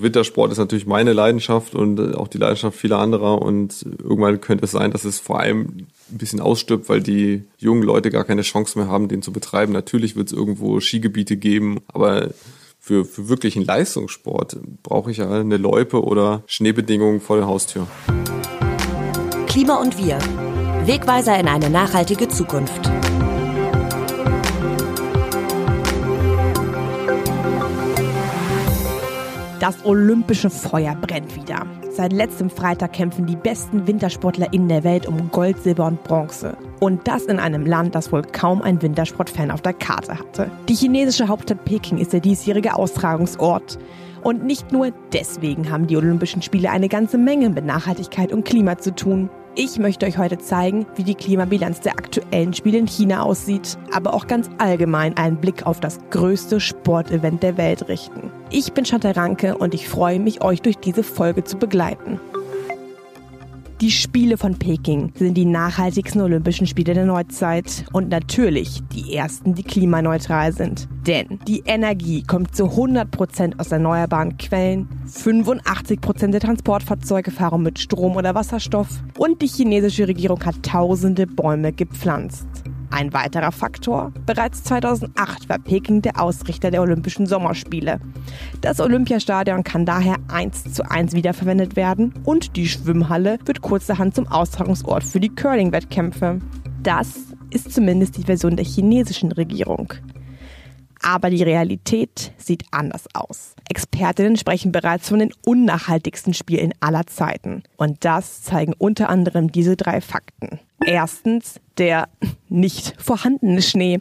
Wintersport ist natürlich meine Leidenschaft und äh, auch die Leidenschaft vieler anderer und irgendwann könnte es sein, dass es vor allem ein bisschen ausstirbt, weil die jungen Leute gar keine Chance mehr haben, den zu betreiben. Natürlich wird es irgendwo Skigebiete geben, aber für, für wirklichen Leistungssport brauche ich ja eine Loipe oder Schneebedingungen vor der Haustür. Klima und wir. Wegweiser in eine nachhaltige Zukunft. Das olympische Feuer brennt wieder. Seit letztem Freitag kämpfen die besten WintersportlerInnen der Welt um Gold, Silber und Bronze. Und das in einem Land, das wohl kaum ein Wintersportfan auf der Karte hatte. Die chinesische Hauptstadt Peking ist der diesjährige Austragungsort. Und nicht nur deswegen haben die Olympischen Spiele eine ganze Menge mit Nachhaltigkeit und Klima zu tun. Ich möchte euch heute zeigen, wie die Klimabilanz der aktuellen Spiele in China aussieht, aber auch ganz allgemein einen Blick auf das größte Sportevent der Welt richten. Ich bin Chantal Ranke und ich freue mich, euch durch diese Folge zu begleiten. Die Spiele von Peking sind die nachhaltigsten Olympischen Spiele der Neuzeit und natürlich die ersten, die klimaneutral sind. Denn die Energie kommt zu 100% aus erneuerbaren Quellen, 85% der Transportfahrzeuge fahren mit Strom oder Wasserstoff und die chinesische Regierung hat tausende Bäume gepflanzt. Ein weiterer Faktor, bereits 2008 war Peking der Ausrichter der Olympischen Sommerspiele. Das Olympiastadion kann daher eins zu eins wiederverwendet werden und die Schwimmhalle wird kurzerhand zum Austragungsort für die Curling-Wettkämpfe. Das ist zumindest die Version der chinesischen Regierung. Aber die Realität sieht anders aus. Expertinnen sprechen bereits von den unnachhaltigsten Spielen aller Zeiten. Und das zeigen unter anderem diese drei Fakten. Erstens der nicht vorhandene Schnee.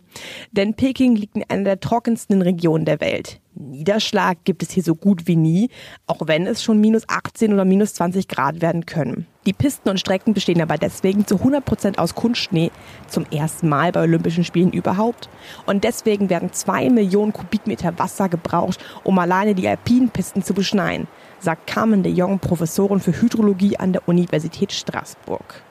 Denn Peking liegt in einer der trockensten Regionen der Welt. Niederschlag gibt es hier so gut wie nie, auch wenn es schon minus 18 oder minus 20 Grad werden können. Die Pisten und Strecken bestehen aber deswegen zu 100 Prozent aus Kunstschnee, zum ersten Mal bei Olympischen Spielen überhaupt. Und deswegen werden zwei Millionen Kubikmeter Wasser gebraucht, um alleine die alpinen Pisten zu beschneien, sagt Carmen de Jong, Professorin für Hydrologie an der Universität Straßburg.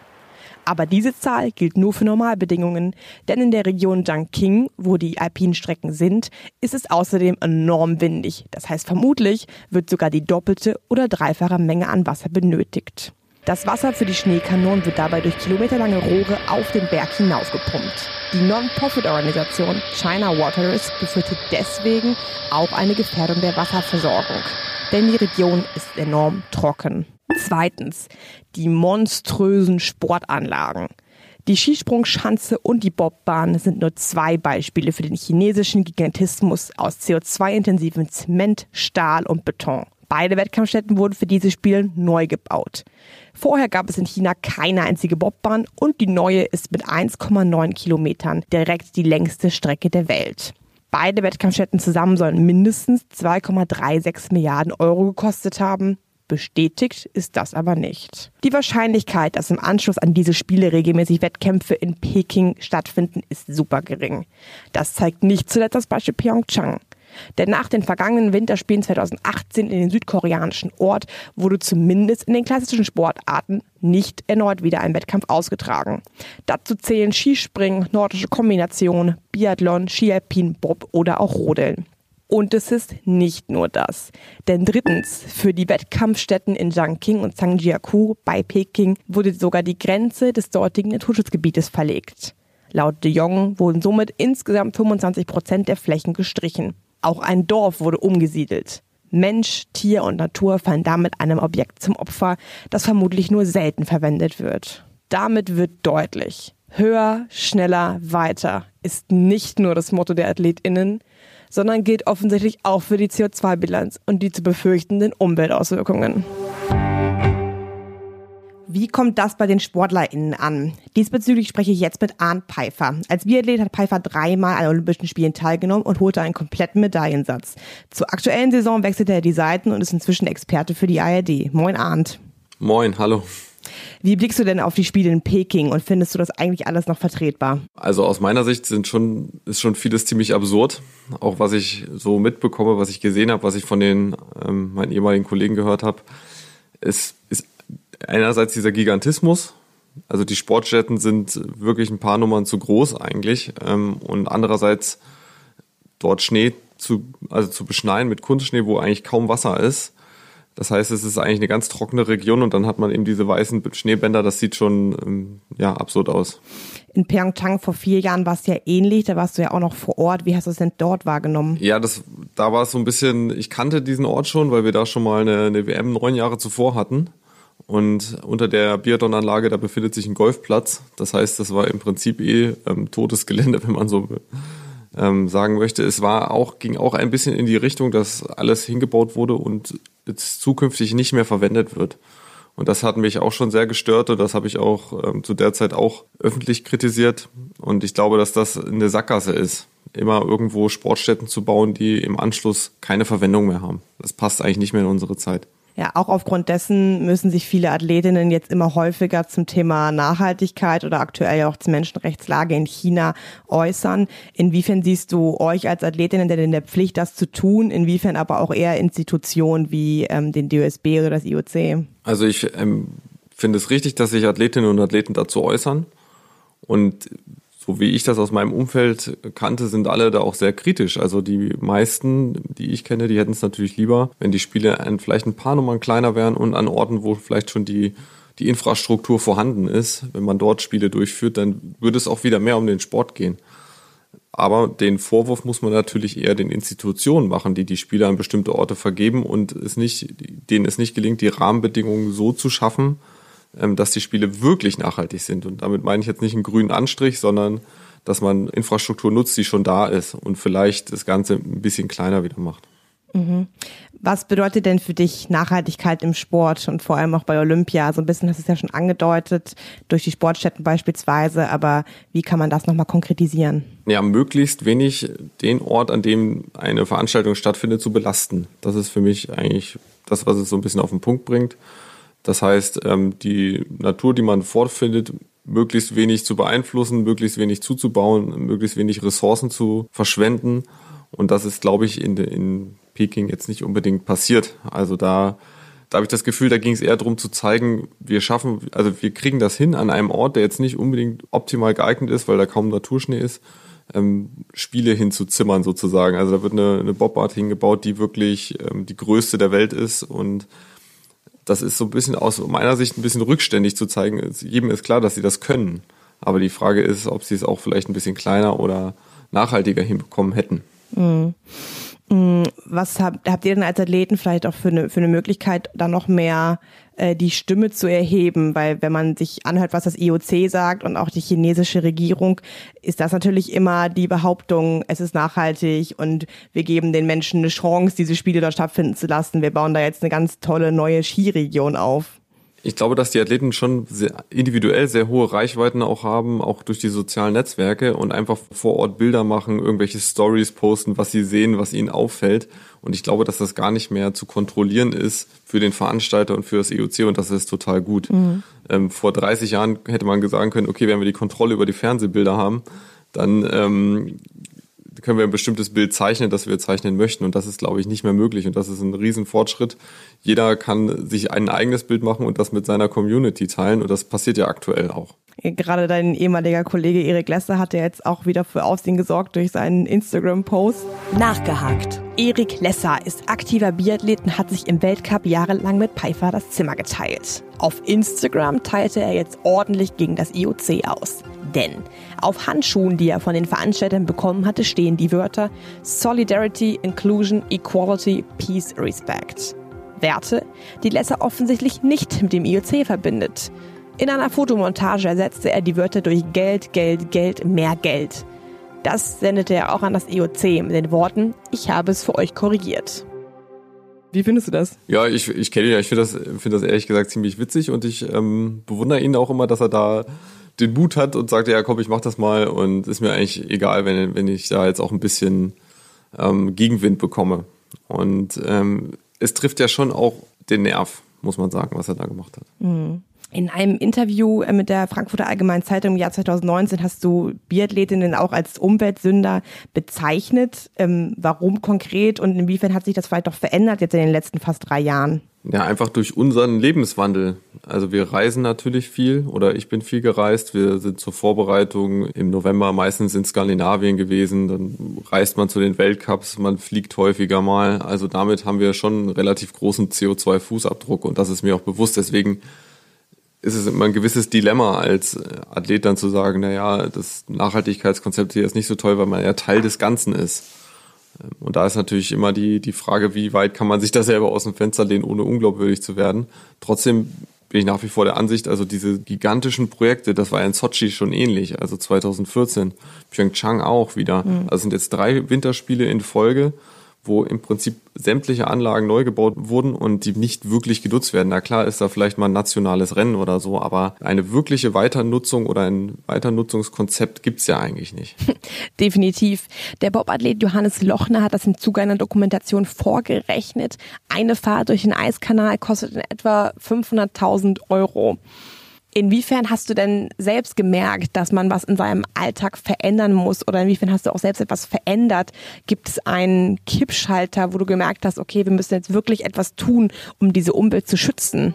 Aber diese Zahl gilt nur für Normalbedingungen, denn in der Region Jiangqing, wo die alpinen Strecken sind, ist es außerdem enorm windig. Das heißt, vermutlich wird sogar die doppelte oder dreifache Menge an Wasser benötigt. Das Wasser für die Schneekanonen wird dabei durch kilometerlange Rohre auf den Berg hinaufgepumpt. Die Non-Profit-Organisation China Waterers befürchtet deswegen auch eine Gefährdung der Wasserversorgung. Denn die Region ist enorm trocken. Zweitens, die monströsen Sportanlagen. Die Skisprungschanze und die Bobbahn sind nur zwei Beispiele für den chinesischen Gigantismus aus CO2-intensivem Zement, Stahl und Beton. Beide Wettkampfstätten wurden für diese Spiele neu gebaut. Vorher gab es in China keine einzige Bobbahn und die neue ist mit 1,9 Kilometern direkt die längste Strecke der Welt. Beide Wettkampfstätten zusammen sollen mindestens 2,36 Milliarden Euro gekostet haben. Bestätigt ist das aber nicht. Die Wahrscheinlichkeit, dass im Anschluss an diese Spiele regelmäßig Wettkämpfe in Peking stattfinden, ist super gering. Das zeigt nicht zuletzt das Beispiel Pyeongchang. Denn nach den vergangenen Winterspielen 2018 in den südkoreanischen Ort wurde zumindest in den klassischen Sportarten nicht erneut wieder ein Wettkampf ausgetragen. Dazu zählen Skispringen, nordische Kombination, Biathlon, Skialpin, Bob oder auch Rodeln. Und es ist nicht nur das. Denn drittens, für die Wettkampfstätten in Jiangqing und Zhangjiakou bei Peking wurde sogar die Grenze des dortigen Naturschutzgebietes verlegt. Laut de Jong wurden somit insgesamt 25 Prozent der Flächen gestrichen. Auch ein Dorf wurde umgesiedelt. Mensch, Tier und Natur fallen damit einem Objekt zum Opfer, das vermutlich nur selten verwendet wird. Damit wird deutlich, höher, schneller, weiter ist nicht nur das Motto der AthletInnen, sondern gilt offensichtlich auch für die CO2-Bilanz und die zu befürchtenden Umweltauswirkungen. Wie kommt das bei den SportlerInnen an? Diesbezüglich spreche ich jetzt mit Arndt Pfeiffer. Als Biathlet hat Pfeiffer dreimal an Olympischen Spielen teilgenommen und holte einen kompletten Medaillensatz. Zur aktuellen Saison wechselte er die Seiten und ist inzwischen Experte für die ARD. Moin Arndt. Moin, hallo. Wie blickst du denn auf die Spiele in Peking und findest du das eigentlich alles noch vertretbar? Also aus meiner Sicht sind schon, ist schon vieles ziemlich absurd. Auch was ich so mitbekomme, was ich gesehen habe, was ich von den ähm, meinen ehemaligen Kollegen gehört habe. Es ist einerseits dieser Gigantismus. Also die Sportstätten sind wirklich ein paar Nummern zu groß eigentlich. Ähm, und andererseits dort Schnee zu, also zu beschneien mit Kunstschnee, wo eigentlich kaum Wasser ist Das heißt, es ist eigentlich eine ganz trockene Region und dann hat man eben diese weißen Schneebänder. Das sieht schon ähm, ja absurd aus. In Pyeongchang vor vier Jahren war es ja ähnlich. Da warst du ja auch noch vor Ort. Wie hast du es denn dort wahrgenommen? Ja, das, da war es so ein bisschen. Ich kannte diesen Ort schon, weil wir da schon mal eine, eine WM neun Jahre zuvor hatten. Und unter der Biathlonanlage, da befindet sich ein Golfplatz. Das heißt, das war im Prinzip eh ähm, totes Gelände, wenn man so ähm, sagen möchte. Es war auch, ging auch ein bisschen in die Richtung, dass alles hingebaut wurde und jetzt zukünftig nicht mehr verwendet wird. Und das hat mich auch schon sehr gestört und das habe ich auch ähm, zu der Zeit auch öffentlich kritisiert. Und ich glaube, dass das eine Sackgasse ist, immer irgendwo Sportstätten zu bauen, die im Anschluss keine Verwendung mehr haben. Das passt eigentlich nicht mehr in unsere Zeit. Ja, auch aufgrund dessen müssen sich viele Athletinnen jetzt immer häufiger zum Thema Nachhaltigkeit oder aktuell auch zur Menschenrechtslage in China äußern. Inwiefern siehst du euch als Athletinnen denn in der Pflicht, das zu tun? Inwiefern aber auch eher Institutionen wie ähm, den DOSB oder das IOC? Also ich ähm, finde es richtig, dass sich Athletinnen und Athleten dazu äußern. Und so wie ich das aus meinem Umfeld kannte, sind alle da auch sehr kritisch. Also die meisten, die ich kenne, die hätten es natürlich lieber, wenn die Spiele ein, vielleicht ein paar Nummern kleiner wären und an Orten, wo vielleicht schon die, die Infrastruktur vorhanden ist. Wenn man dort Spiele durchführt, dann würde es auch wieder mehr um den Sport gehen. Aber den Vorwurf muss man natürlich eher den Institutionen machen, die die Spiele an bestimmte Orte vergeben und es nicht, denen es nicht gelingt, die Rahmenbedingungen so zu schaffen, dass die Spiele wirklich nachhaltig sind. Und damit meine ich jetzt nicht einen grünen Anstrich, sondern dass man Infrastruktur nutzt, die schon da ist und vielleicht das Ganze ein bisschen kleiner wieder macht. Mhm. Was bedeutet denn für dich Nachhaltigkeit im Sport und vor allem auch bei Olympia? So ein bisschen hast du es ja schon angedeutet, durch die Sportstätten beispielsweise, aber wie kann man das nochmal konkretisieren? Ja, möglichst wenig den Ort, an dem eine Veranstaltung stattfindet, zu belasten. Das ist für mich eigentlich das, was es so ein bisschen auf den Punkt bringt. Das heißt, ähm, die Natur, die man vorfindet, möglichst wenig zu beeinflussen, möglichst wenig zuzubauen, möglichst wenig Ressourcen zu verschwenden. Und das ist, glaube ich, in, in Peking jetzt nicht unbedingt passiert. Also da, da habe ich das Gefühl, da ging es eher darum zu zeigen, wir schaffen, also wir kriegen das hin an einem Ort, der jetzt nicht unbedingt optimal geeignet ist, weil da kaum Naturschnee ist, ähm, Spiele hinzuzimmern sozusagen. Also da wird eine, eine Bobart hingebaut, die wirklich ähm, die größte der Welt ist und das ist so ein bisschen aus meiner Sicht ein bisschen rückständig zu zeigen. Jedem ist klar, dass sie das können. Aber die Frage ist, ob sie es auch vielleicht ein bisschen kleiner oder nachhaltiger hinbekommen hätten. Mhm. Mm, was habt, habt ihr denn als Athleten vielleicht auch für eine, für eine Möglichkeit, da noch mehr äh, die Stimme zu erheben? Weil wenn man sich anhört, was das IOC sagt und auch die chinesische Regierung, ist das natürlich immer die Behauptung, es ist nachhaltig und wir geben den Menschen eine Chance, diese Spiele dort stattfinden zu lassen. Wir bauen da jetzt eine ganz tolle neue Skiregion auf. Ich glaube, dass die Athleten schon sehr individuell sehr hohe Reichweiten auch haben, auch durch die sozialen Netzwerke und einfach vor Ort Bilder machen, irgendwelche Stories posten, was sie sehen, was ihnen auffällt. Und ich glaube, dass das gar nicht mehr zu kontrollieren ist für den Veranstalter und für das EOC und das ist total gut. Mhm. Ähm, vor 30 Jahren hätte man sagen können, okay, wenn wir die Kontrolle über die Fernsehbilder haben, dann ähm, können wir ein bestimmtes Bild zeichnen, das wir zeichnen möchten. Und das ist, glaube ich, nicht mehr möglich. Und das ist ein Riesenfortschritt. Jeder kann sich ein eigenes Bild machen und das mit seiner Community teilen. Und das passiert ja aktuell auch. Gerade dein ehemaliger Kollege Erik Lesser hat ja jetzt auch wieder für Aufsehen gesorgt durch seinen Instagram-Post. Nachgehakt. Erik Lesser ist aktiver Biathlet und hat sich im Weltcup jahrelang mit Pfeiffer das Zimmer geteilt. Auf Instagram teilte er jetzt ordentlich gegen das IOC aus. Denn auf Handschuhen, die er von den Veranstaltern bekommen hatte, stehen die Wörter Solidarity, Inclusion, Equality, Peace, Respect. Werte, die Lesser offensichtlich nicht mit dem IOC verbindet. In einer Fotomontage ersetzte er die Wörter durch Geld, Geld, Geld, mehr Geld. Das sendete er auch an das IOC mit den Worten, ich habe es für euch korrigiert. Wie findest du das? Ja, ich, ich kenne ihn ja. Ich finde das, find das ehrlich gesagt ziemlich witzig und ich ähm, bewundere ihn auch immer, dass er da den Mut hat und sagt, ja komm, ich mach das mal und ist mir eigentlich egal, wenn, wenn ich da jetzt auch ein bisschen ähm, Gegenwind bekomme. Und ähm, es trifft ja schon auch den Nerv, muss man sagen, was er da gemacht hat. Mhm. In einem Interview äh, mit der Frankfurter Allgemeinen Zeitung im Jahr 2019 hast du Biathletinnen auch als Umweltsünder bezeichnet. Ähm, warum konkret und inwiefern hat sich das vielleicht doch verändert jetzt in den letzten fast drei Jahren? Ja, einfach durch unseren Lebenswandel. Also wir reisen natürlich viel oder ich bin viel gereist. Wir sind zur Vorbereitung im November meistens in Skandinavien gewesen. Dann reist man zu den Weltcups, man fliegt häufiger mal. Also damit haben wir schon einen relativ großen CO2-Fußabdruck und das ist mir auch bewusst. Deswegen ist es immer ein gewisses Dilemma als Athlet dann zu sagen, na ja, das Nachhaltigkeitskonzept hier ist nicht so toll, weil man ja Teil des Ganzen ist. Und da ist natürlich immer die, die Frage, wie weit kann man sich da selber aus dem Fenster lehnen, ohne unglaubwürdig zu werden. Trotzdem bin ich nach wie vor der Ansicht, also diese gigantischen Projekte, das war ja in Sochi schon ähnlich, also 2014, Pyeongchang auch wieder. Mhm. Also sind jetzt drei Winterspiele in Folge wo im Prinzip sämtliche Anlagen neu gebaut wurden und die nicht wirklich genutzt werden. Na klar ist da vielleicht mal ein nationales Rennen oder so, aber eine wirkliche Weiternutzung oder ein Weiternutzungskonzept gibt's ja eigentlich nicht. Definitiv. Der Bobathlet Johannes Lochner hat das im Zuge einer Dokumentation vorgerechnet. Eine Fahrt durch den Eiskanal kostet in etwa 500.000 Euro. Inwiefern hast du denn selbst gemerkt, dass man was in seinem Alltag verändern muss oder inwiefern hast du auch selbst etwas verändert? Gibt es einen Kippschalter, wo du gemerkt hast, okay, wir müssen jetzt wirklich etwas tun, um diese Umwelt zu schützen?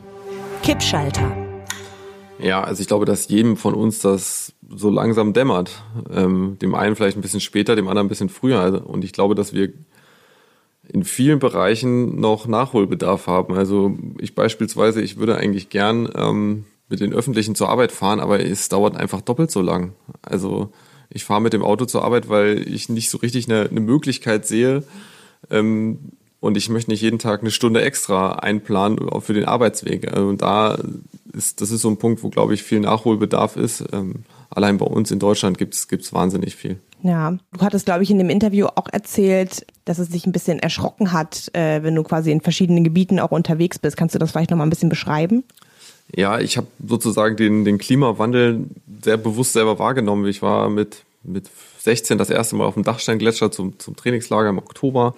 Kippschalter. Ja, also ich glaube, dass jedem von uns das so langsam dämmert. Ähm, dem einen vielleicht ein bisschen später, dem anderen ein bisschen früher. Also, und ich glaube, dass wir in vielen Bereichen noch Nachholbedarf haben. Also ich beispielsweise, ich würde eigentlich gern ähm, mit den Öffentlichen zur Arbeit fahren, aber es dauert einfach doppelt so lang. Also ich fahre mit dem Auto zur Arbeit, weil ich nicht so richtig eine, eine Möglichkeit sehe ähm, und ich möchte nicht jeden Tag eine Stunde extra einplanen für den Arbeitsweg. Also da ist, das ist so ein Punkt, wo, glaube ich, viel Nachholbedarf ist. Ähm, allein bei uns in Deutschland gibt es wahnsinnig viel. Ja, du hattest, glaube ich, in dem Interview auch erzählt, dass es sich ein bisschen erschrocken hat, äh, wenn du quasi in verschiedenen Gebieten auch unterwegs bist. Kannst du das vielleicht nochmal ein bisschen beschreiben? Ja, ich habe sozusagen den, den Klimawandel sehr bewusst selber wahrgenommen. Ich war mit, mit 16 das erste Mal auf dem Dachsteingletscher zum, zum Trainingslager im Oktober.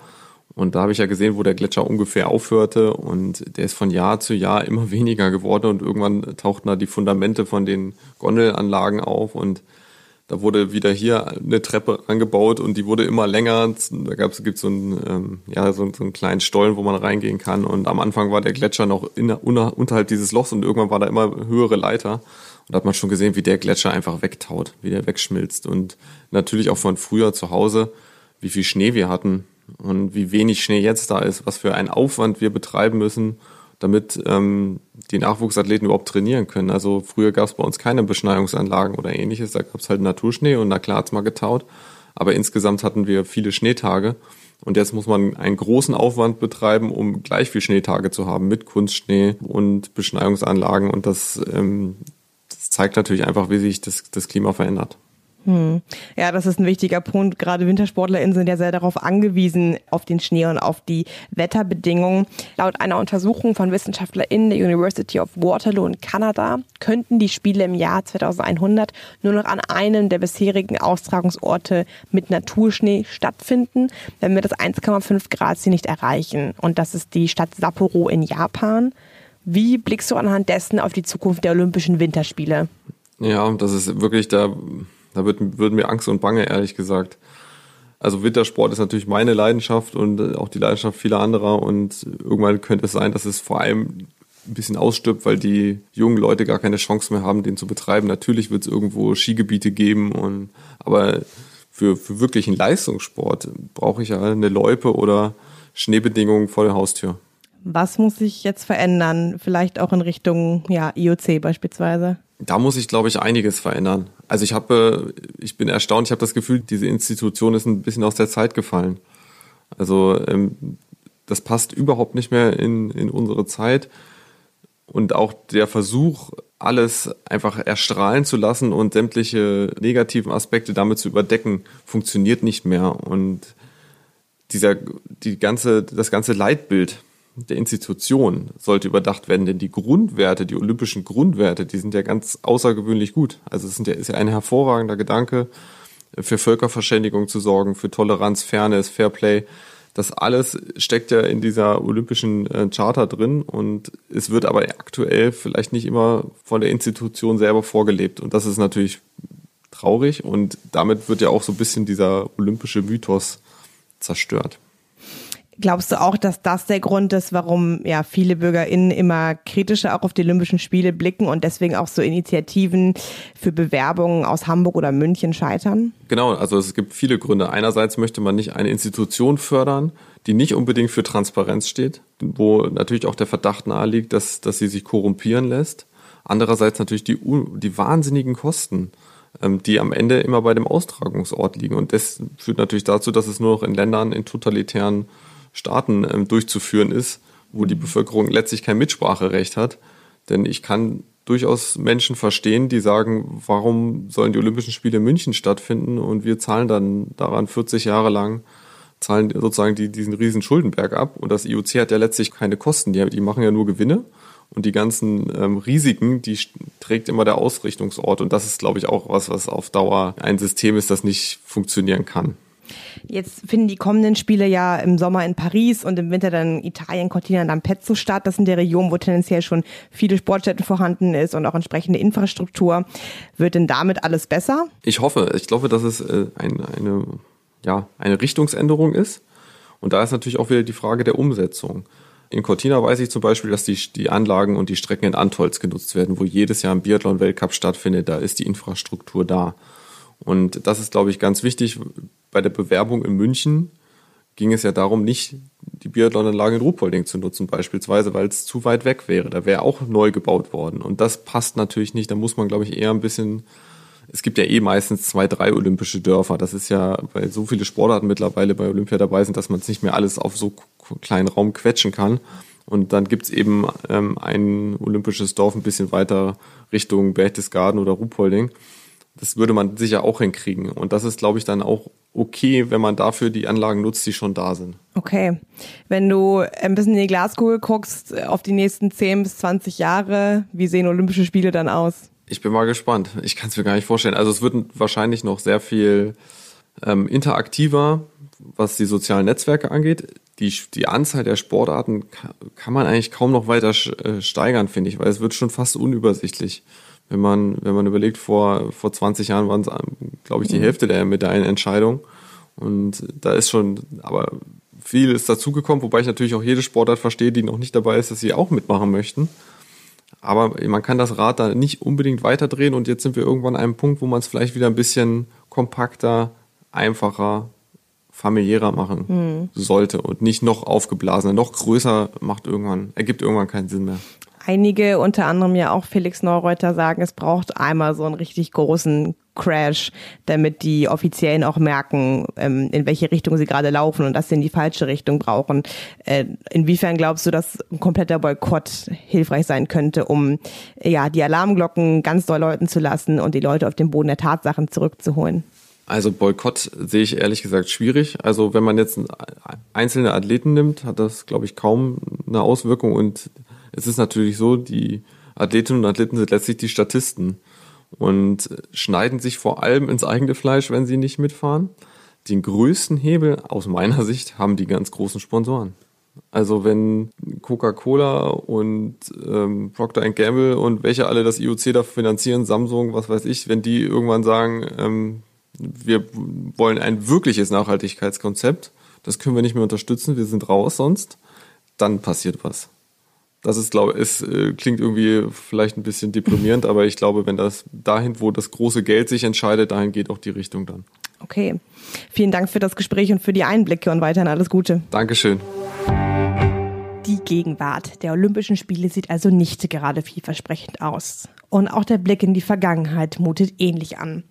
Und da habe ich ja gesehen, wo der Gletscher ungefähr aufhörte. Und der ist von Jahr zu Jahr immer weniger geworden. Und irgendwann tauchten da die Fundamente von den Gondelanlagen auf. Und da wurde wieder hier eine Treppe angebaut und die wurde immer länger. Da gab's, gibt's so einen, ähm, ja, so, so einen kleinen Stollen, wo man reingehen kann. Und am Anfang war der Gletscher noch in, unter, unterhalb dieses Lochs und irgendwann war da immer höhere Leiter. Und da hat man schon gesehen, wie der Gletscher einfach wegtaut, wie der wegschmilzt. Und natürlich auch von früher zu Hause, wie viel Schnee wir hatten und wie wenig Schnee jetzt da ist, was für einen Aufwand wir betreiben müssen, damit ähm, die Nachwuchsathleten überhaupt trainieren können. Also früher gab es bei uns keine Beschneiungsanlagen oder ähnliches, da gab es halt Naturschnee und na klar hat's mal getaut. Aber insgesamt hatten wir viele Schneetage und jetzt muss man einen großen Aufwand betreiben, um gleich viel Schneetage zu haben mit Kunstschnee und Beschneiungsanlagen und das, ähm, das zeigt natürlich einfach, wie sich das, das Klima verändert. Hm. Ja, das ist ein wichtiger Punkt. Gerade WintersportlerInnen sind ja sehr darauf angewiesen, auf den Schnee und auf die Wetterbedingungen. Laut einer Untersuchung von WissenschaftlerInnen der University of Waterloo in Kanada könnten die Spiele im Jahr 2100 nur noch an einem der bisherigen Austragungsorte mit Naturschnee stattfinden, wenn wir das 1,5 Grad Ziel nicht erreichen. Und das ist die Stadt Sapporo in Japan. Wie blickst du anhand dessen auf die Zukunft der Olympischen Winterspiele? Ja, das ist wirklich da da wird, würden mir Angst und Bange, ehrlich gesagt. Also Wintersport ist natürlich meine Leidenschaft und auch die Leidenschaft vieler anderer und irgendwann könnte es sein, dass es vor allem ein bisschen ausstirbt, weil die jungen Leute gar keine Chance mehr haben, den zu betreiben. Natürlich wird es irgendwo Skigebiete geben und aber für, für wirklichen Leistungssport brauche ich ja eine Loipe oder Schneebedingungen vor der Haustür. Was muss sich jetzt verändern? Vielleicht auch in Richtung ja, IOC beispielsweise? Da muss ich, glaube ich, einiges verändern. Also ich habe, ich bin erstaunt, ich habe das Gefühl, diese Institution ist ein bisschen aus der Zeit gefallen. Also ähm, das passt überhaupt nicht mehr in, in unsere Zeit. Und auch der Versuch, alles einfach erstrahlen zu lassen und sämtliche negativen Aspekte damit zu überdecken, funktioniert nicht mehr. Und dieser, die ganze, das ganze Leitbild der Institution sollte überdacht werden, denn die Grundwerte, die olympischen Grundwerte, die sind ja ganz außergewöhnlich gut. Also es ja, ist ja ein hervorragender Gedanke, für Völkerverständigung zu sorgen, für Toleranz, Fairness, Fairplay. Das alles steckt ja in dieser olympischen äh, Charta drin und es wird aber aktuell vielleicht nicht immer von der Institution selber vorgelebt. Und das ist natürlich traurig und damit wird ja auch so ein bisschen dieser olympische Mythos zerstört. Glaubst du auch, dass das der Grund ist, warum ja viele BürgerInnen immer kritischer auch auf die Olympischen Spiele blicken und deswegen auch so Initiativen für Bewerbungen aus Hamburg oder München scheitern? Genau, also es gibt viele Gründe. Einerseits möchte man nicht eine Institution fördern, die nicht unbedingt für Transparenz steht, wo natürlich auch der Verdacht naheliegt, dass, dass sie sich korrumpieren lässt. Andererseits natürlich die, die wahnsinnigen Kosten ähm, die am Ende immer bei dem Austragungsort liegen. Und das führt natürlich dazu, dass es nur noch in Ländern, in totalitären Staaten ähm, durchzuführen ist, wo die Bevölkerung letztlich kein Mitspracherecht hat. Denn ich kann durchaus Menschen verstehen, die sagen, warum sollen die Olympischen Spiele in München stattfinden? Und wir zahlen dann daran 40 Jahre lang, zahlen sozusagen die, diesen riesen Schuldenberg ab. Und das IOC hat ja letztlich keine Kosten, die, die machen ja nur Gewinne. Und die ganzen ähm, Risiken, die trägt immer der Ausrichtungsort. Und das ist, glaube ich, auch was, was auf Dauer ein System ist, das nicht funktionieren kann. Jetzt finden die kommenden Spiele ja im Sommer in Paris und im Winter dann Italien, Cortina d'Ampezzo statt. Das sind die Regionen, wo tendenziell schon viele Sportstätten vorhanden ist und auch entsprechende Infrastruktur. Wird denn damit alles besser? Ich hoffe. Ich glaube, dass es äh, ein, eine, ja, eine Richtungsänderung ist. Und da ist natürlich auch wieder die Frage der Umsetzung. In Cortina weiß ich zum Beispiel, dass die, die Anlagen und die Strecken in Antolz genutzt werden, wo jedes Jahr ein Biathlon-Weltcup stattfindet. Da ist die Infrastruktur da. Und das ist, glaube ich, ganz wichtig. Bei der Bewerbung in München ging es ja darum, nicht die Biathlonanlage in Ruhpolding zu nutzen, beispielsweise, weil es zu weit weg wäre. Da wäre auch neu gebaut worden. Und das passt natürlich nicht. Da muss man, glaube ich, eher ein bisschen. Es gibt ja eh meistens zwei, drei olympische Dörfer. Das ist ja, weil so viele Sportarten mittlerweile bei Olympia dabei sind, dass man es nicht mehr alles auf so kleinen Raum quetschen kann. Und dann gibt's eben ähm, ein olympisches Dorf ein bisschen weiter Richtung Berchtesgaden oder Ruhpolding. Das würde man sicher auch hinkriegen. Und das ist, glaube ich, dann auch okay, wenn man dafür die Anlagen nutzt, die schon da sind. Okay. Wenn du ein bisschen in die Glaskugel guckst, auf die nächsten 10 bis 20 Jahre, wie sehen Olympische Spiele dann aus? Ich bin mal gespannt. Ich kann es mir gar nicht vorstellen. Also es wird wahrscheinlich noch sehr viel ähm, interaktiver, was die sozialen Netzwerke angeht. Die, die Anzahl der Sportarten kann man eigentlich kaum noch weiter äh, steigern, finde ich, weil es wird schon fast unübersichtlich wenn man, wenn man überlegt, vor, vor 20 Jahren waren es, glaube ich, die mhm. Hälfte der Medaillenentscheidung. Und da ist schon, aber viel ist dazugekommen, wobei ich natürlich auch jede Sportart verstehe, die noch nicht dabei ist, dass sie auch mitmachen möchten. Aber man kann das Rad da nicht unbedingt weiterdrehen und jetzt sind wir irgendwann an einem Punkt, wo man es vielleicht wieder ein bisschen kompakter, einfacher, familiärer machen mhm. sollte und nicht noch aufgeblasener, noch größer macht irgendwann, ergibt irgendwann keinen Sinn mehr einige, unter anderem ja auch Felix Neureuter, sagen, es braucht einmal so einen richtig großen Crash, damit die Offiziellen auch merken, ähm, in welche Richtung sie gerade laufen und dass sie in die falsche Richtung brauchen. Äh, inwiefern glaubst du, dass ein kompletter Boykott hilfreich sein könnte, um ja die Alarmglocken ganz doll läuten zu lassen und die Leute auf den Boden der Tatsachen zurückzuholen? Also Boykott sehe ich ehrlich gesagt schwierig. Also wenn man jetzt einzelne Athleten nimmt, hat das, glaube ich, kaum eine Auswirkung und es ist natürlich so, die Athletinnen und Athleten sind letztlich die Statisten und schneiden sich vor allem ins eigene Fleisch, wenn sie nicht mitfahren. Den größten Hebel aus meiner Sicht haben die ganz großen Sponsoren. Also wenn Coca-Cola und ähm, Procter Gamble und welche alle das IOC da finanzieren, Samsung, was weiß ich, wenn die irgendwann sagen, ähm, wir wollen ein wirkliches Nachhaltigkeitskonzept, das können wir nicht mehr unterstützen, wir sind raus sonst, dann passiert was. Das ist, glaube es äh, klingt irgendwie vielleicht ein bisschen deprimierend, aber ich glaube, wenn das dahin, wo das große Geld sich entscheidet, dahin geht auch die Richtung dann. Okay. Vielen Dank für das Gespräch und für die Einblicke und weiterhin alles Gute. Dankeschön. Die Gegenwart der Olympischen Spiele sieht also nicht gerade vielversprechend aus. Und auch der Blick in die Vergangenheit mutet ähnlich an.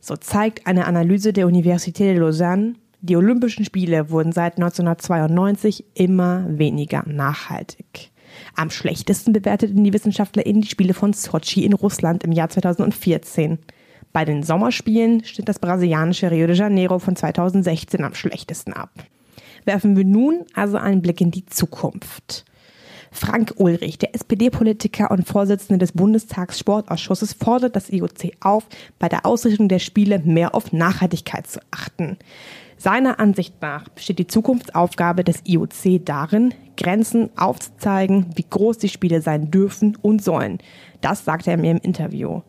So zeigt eine Analyse der Universität de Lausanne, die Olympischen Spiele wurden seit 1992 immer weniger nachhaltig. Am schlechtesten bewerteten die WissenschaftlerInnen die Spiele von Sochi in Russland im Jahr 2014. Bei den Sommerspielen steht das brasilianische Rio de Janeiro von 2016 am schlechtesten ab. Werfen wir nun also einen Blick in die Zukunft. Frank Ulrich, der SPD-Politiker und Vorsitzende des Bundestagssportausschusses, fordert das IOC auf, bei der Ausrichtung der Spiele mehr auf Nachhaltigkeit zu achten. Seiner Ansicht nach besteht die Zukunftsaufgabe des IOC darin, Grenzen aufzuzeigen, wie groß die Spiele sein dürfen und sollen. Das sagte er mir im Interview.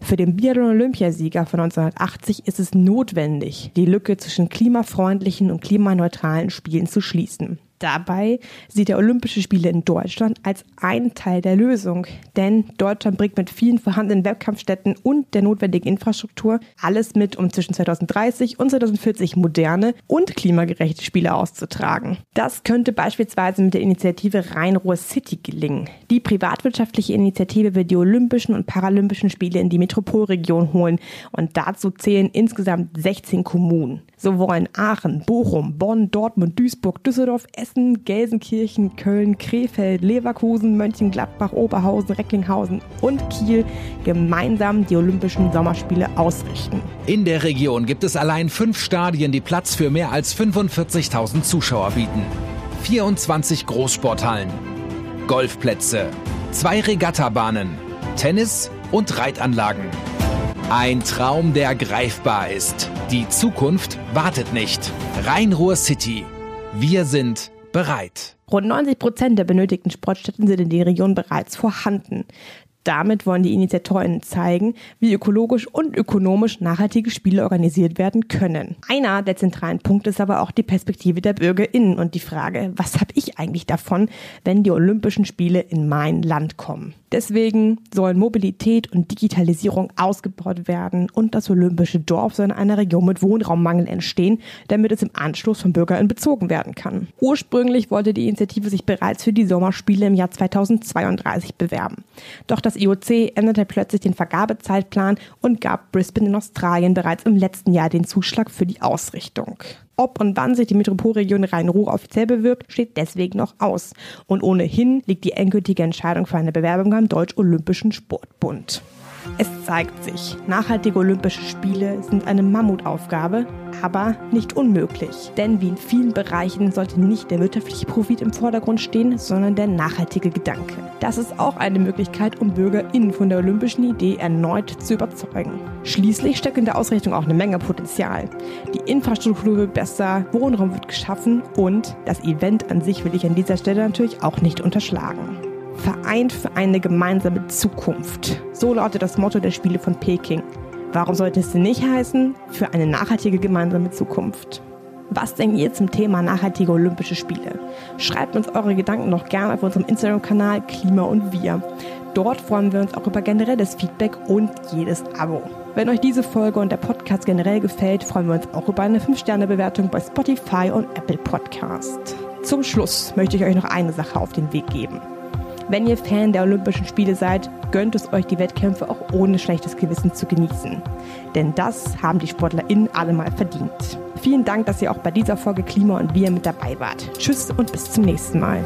Für den Biathlon-Olympiasieger von 1980 ist es notwendig, die Lücke zwischen klimafreundlichen und klimaneutralen Spielen zu schließen. Dabei sieht er Olympische Spiele in Deutschland als einen Teil der Lösung. Denn Deutschland bringt mit vielen vorhandenen Wettkampfstätten und der notwendigen Infrastruktur alles mit, um zwischen 2030 und 2040 moderne und klimagerechte Spiele auszutragen. Das könnte beispielsweise mit der Initiative Rhein-Ruhr City gelingen. Die privatwirtschaftliche Initiative will die Olympischen und Paralympischen Spiele in die Metropolregion holen und dazu zählen insgesamt 16 Kommunen. So wollen Aachen, Bochum, Bonn, Dortmund, Duisburg, Düsseldorf, Essen, Gelsenkirchen, Köln, Krefeld, Leverkusen, Mönchengladbach, Oberhausen, Recklinghausen und Kiel gemeinsam die Olympischen Sommerspiele ausrichten. In der Region gibt es allein fünf Stadien, die Platz für mehr als 45.000 Zuschauer bieten. 24 Großsporthallen, Golfplätze, zwei Regattabahnen, Tennis und Reitanlagen. Ein Traum, der greifbar ist. Die Zukunft wartet nicht. Rhein-Ruhr City. Wir sind bereit. Rund 90 Prozent der benötigten Sportstätten sind in der Region bereits vorhanden. Damit wollen die Initiatoren zeigen, wie ökologisch und ökonomisch nachhaltige Spiele organisiert werden können. Einer der zentralen Punkte ist aber auch die Perspektive der BürgerInnen und die Frage, was habe ich eigentlich davon, wenn die Olympischen Spiele in mein Land kommen? Deswegen sollen Mobilität und Digitalisierung ausgebaut werden und das olympische Dorf soll in einer Region mit Wohnraummangel entstehen, damit es im Anschluss von BürgerInnen bezogen werden kann. Ursprünglich wollte die Initiative sich bereits für die Sommerspiele im Jahr 2032 bewerben. Doch das IOC änderte plötzlich den Vergabezeitplan und gab Brisbane in Australien bereits im letzten Jahr den Zuschlag für die Ausrichtung. Ob und wann sich die Metropolregion Rhein-Ruhr offiziell bewirbt, steht deswegen noch aus. Und ohnehin liegt die endgültige Entscheidung für eine Bewerbung beim Deutsch-Olympischen Sportbund. Es zeigt sich, nachhaltige Olympische Spiele sind eine Mammutaufgabe, aber nicht unmöglich. Denn wie in vielen Bereichen sollte nicht der wirtschaftliche Profit im Vordergrund stehen, sondern der nachhaltige Gedanke. Das ist auch eine Möglichkeit, um BürgerInnen von der olympischen Idee erneut zu überzeugen. Schließlich steckt in der Ausrichtung auch eine Menge Potenzial. Die Infrastruktur wird besser, Wohnraum wird geschaffen und das Event an sich will ich an dieser Stelle natürlich auch nicht unterschlagen. Vereint für eine gemeinsame Zukunft. So lautet das Motto der Spiele von Peking. Warum sollte es denn nicht heißen? Für eine nachhaltige gemeinsame Zukunft. Was denkt ihr zum Thema nachhaltige Olympische Spiele? Schreibt uns eure Gedanken noch gerne auf unserem Instagram-Kanal Klima und Wir. Dort freuen wir uns auch über generelles Feedback und jedes Abo. Wenn euch diese Folge und der Podcast generell gefällt, freuen wir uns auch über eine 5-Sterne-Bewertung bei Spotify und Apple Podcast. Zum Schluss möchte ich euch noch eine Sache auf den Weg geben. Wenn ihr Fan der Olympischen Spiele seid, gönnt es euch die Wettkämpfe auch ohne schlechtes Gewissen zu genießen. Denn das haben die SportlerInnen alle mal verdient. Vielen Dank, dass ihr auch bei dieser Folge Klima und Wir mit dabei wart. Tschüss und bis zum nächsten Mal.